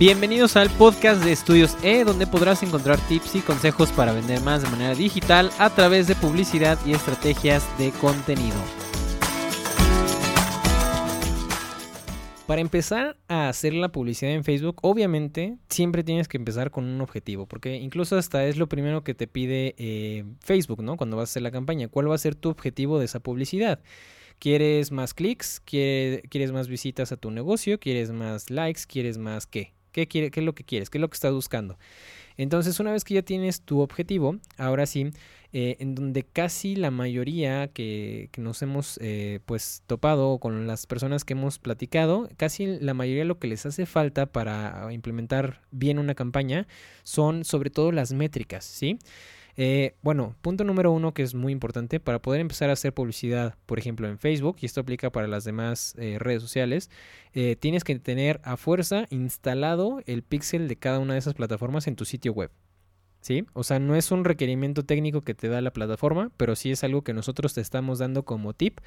Bienvenidos al podcast de Estudios E, donde podrás encontrar tips y consejos para vender más de manera digital a través de publicidad y estrategias de contenido. Para empezar a hacer la publicidad en Facebook, obviamente siempre tienes que empezar con un objetivo, porque incluso hasta es lo primero que te pide eh, Facebook, ¿no? Cuando vas a hacer la campaña, ¿cuál va a ser tu objetivo de esa publicidad? ¿Quieres más clics? ¿Quieres más visitas a tu negocio? ¿Quieres más likes? ¿Quieres más qué? ¿Qué, quiere, ¿Qué es lo que quieres? ¿Qué es lo que estás buscando? Entonces, una vez que ya tienes tu objetivo, ahora sí, eh, en donde casi la mayoría que, nos hemos eh, pues topado con las personas que hemos platicado, casi la mayoría lo que les hace falta para implementar bien una campaña son sobre todo las métricas, ¿sí? Eh, bueno, punto número uno que es muy importante para poder empezar a hacer publicidad, por ejemplo, en Facebook, y esto aplica para las demás eh, redes sociales, eh, tienes que tener a fuerza instalado el pixel de cada una de esas plataformas en tu sitio web. ¿Sí? O sea, no es un requerimiento técnico que te da la plataforma, pero sí es algo que nosotros te estamos dando como tip.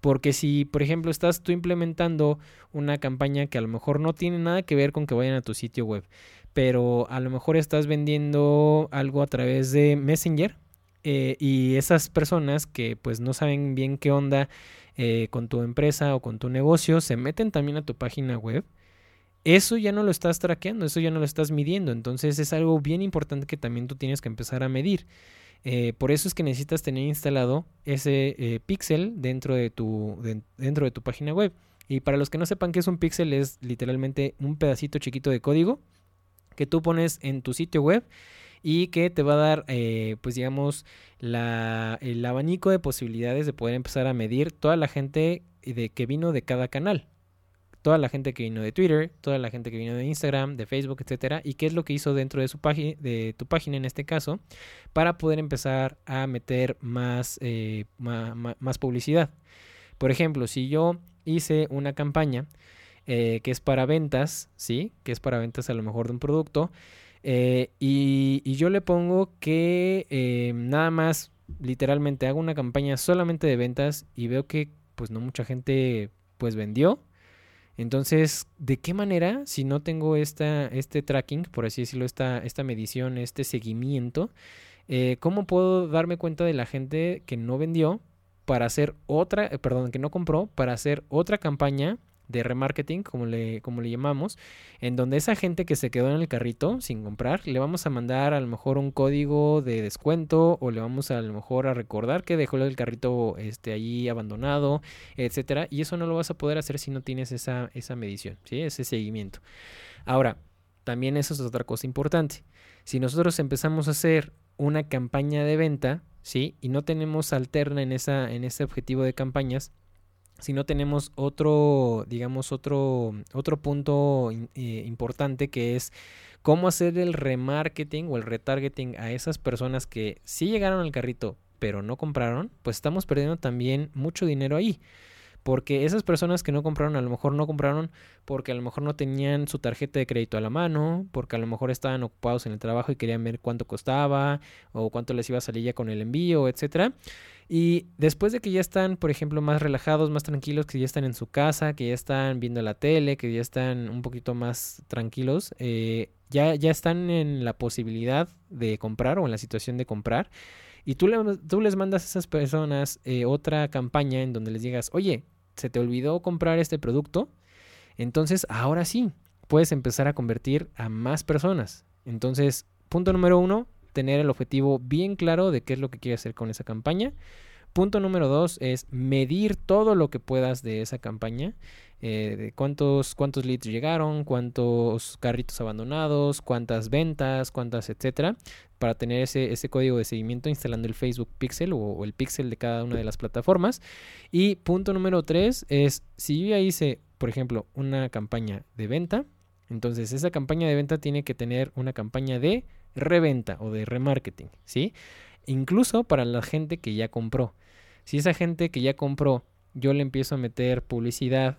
Porque si, por ejemplo, estás tú implementando una campaña que a lo mejor no tiene nada que ver con que vayan a tu sitio web, pero a lo mejor estás vendiendo algo a través de Messenger eh, y esas personas que pues no saben bien qué onda eh, con tu empresa o con tu negocio se meten también a tu página web. Eso ya no lo estás traqueando, eso ya no lo estás midiendo. Entonces es algo bien importante que también tú tienes que empezar a medir. Eh, por eso es que necesitas tener instalado ese pixel dentro de, tu, dentro de tu página web. Y para los que no sepan qué es un pixel, es literalmente un pedacito chiquito de código que tú pones en tu sitio web y que te va a dar, eh, pues digamos, la, el abanico de posibilidades de poder empezar a medir toda la gente de, que vino de cada canal. Toda la gente que vino de Twitter, toda la gente que vino de Instagram, de Facebook, etcétera, y qué es lo que hizo dentro de su página, de tu página en este caso, para poder empezar a meter más, eh, más publicidad. Por ejemplo, si yo hice una campaña eh, que es para ventas, ¿sí? Que es para ventas a lo mejor de un producto. Eh, y, yo le pongo que eh, nada más, literalmente, hago una campaña solamente de ventas y veo que pues no mucha gente pues vendió. Entonces, ¿de qué manera, si no tengo esta, este tracking, por así decirlo, esta, esta medición, este seguimiento, cómo puedo darme cuenta de la gente que no vendió para hacer otra, perdón, que no compró, para hacer otra campaña de remarketing, como le, como le llamamos, en donde esa gente que se quedó en el carrito sin comprar, le vamos a mandar a lo mejor un código de descuento o le vamos a, lo mejor a recordar que dejó el carrito este, allí abandonado, etcétera. Y eso no lo vas a poder hacer si no tienes esa, esa medición, ¿sí? ese seguimiento. Ahora, también eso es otra cosa importante. Si nosotros empezamos a hacer una campaña de venta, ¿sí? Y no tenemos alterna en, esa, en ese objetivo de campañas, si no tenemos otro, digamos, otro, otro punto eh, importante que es cómo hacer el remarketing o el retargeting a esas personas que sí llegaron al carrito pero no compraron, pues estamos perdiendo también mucho dinero ahí. Porque esas personas que no compraron, a lo mejor no compraron porque a lo mejor no tenían su tarjeta de crédito a la mano, porque a lo mejor estaban ocupados en el trabajo y querían ver cuánto costaba o cuánto les iba a salir ya con el envío, etcétera. Y después de que ya están, por ejemplo, más relajados, más tranquilos, que ya están en su casa, que ya están viendo la tele, que ya están un poquito más tranquilos, eh, ya, ya están en la posibilidad de comprar o en la situación de comprar. Y tú, tú les mandas a esas personas eh, otra campaña en donde les digas, oye, se te olvidó comprar este producto, entonces ahora sí, puedes empezar a convertir a más personas. Entonces, punto número uno, tener el objetivo bien claro de qué es lo que quieres hacer con esa campaña. Punto número dos es medir todo lo que puedas de esa campaña. Eh, cuántos, cuántos leads llegaron, cuántos carritos abandonados, cuántas ventas, cuántas, etcétera, para tener ese, ese código de seguimiento instalando el Facebook Pixel o, el Pixel de cada una de las plataformas. Y punto número tres es, si yo ya hice, por ejemplo, una campaña de venta, entonces esa campaña de venta tiene que tener una campaña de reventa o de remarketing, ¿sí? Incluso para la gente que ya compró. Si esa gente que ya compró, yo le empiezo a meter publicidad,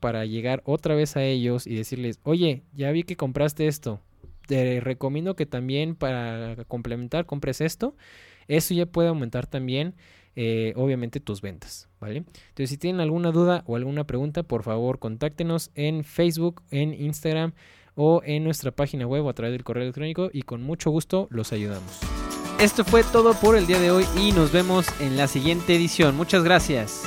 para llegar otra vez a ellos y decirles, oye, ya vi que compraste esto, te recomiendo que también para complementar compres esto. Eso ya puede aumentar también, eh, obviamente, tus ventas, ¿vale? Entonces, si tienen alguna duda o alguna pregunta, por favor, contáctenos en Facebook, en Instagram o en nuestra página web o a través del correo electrónico y con mucho gusto los ayudamos. Esto fue todo por el día de hoy y nos vemos en la siguiente edición. Muchas gracias.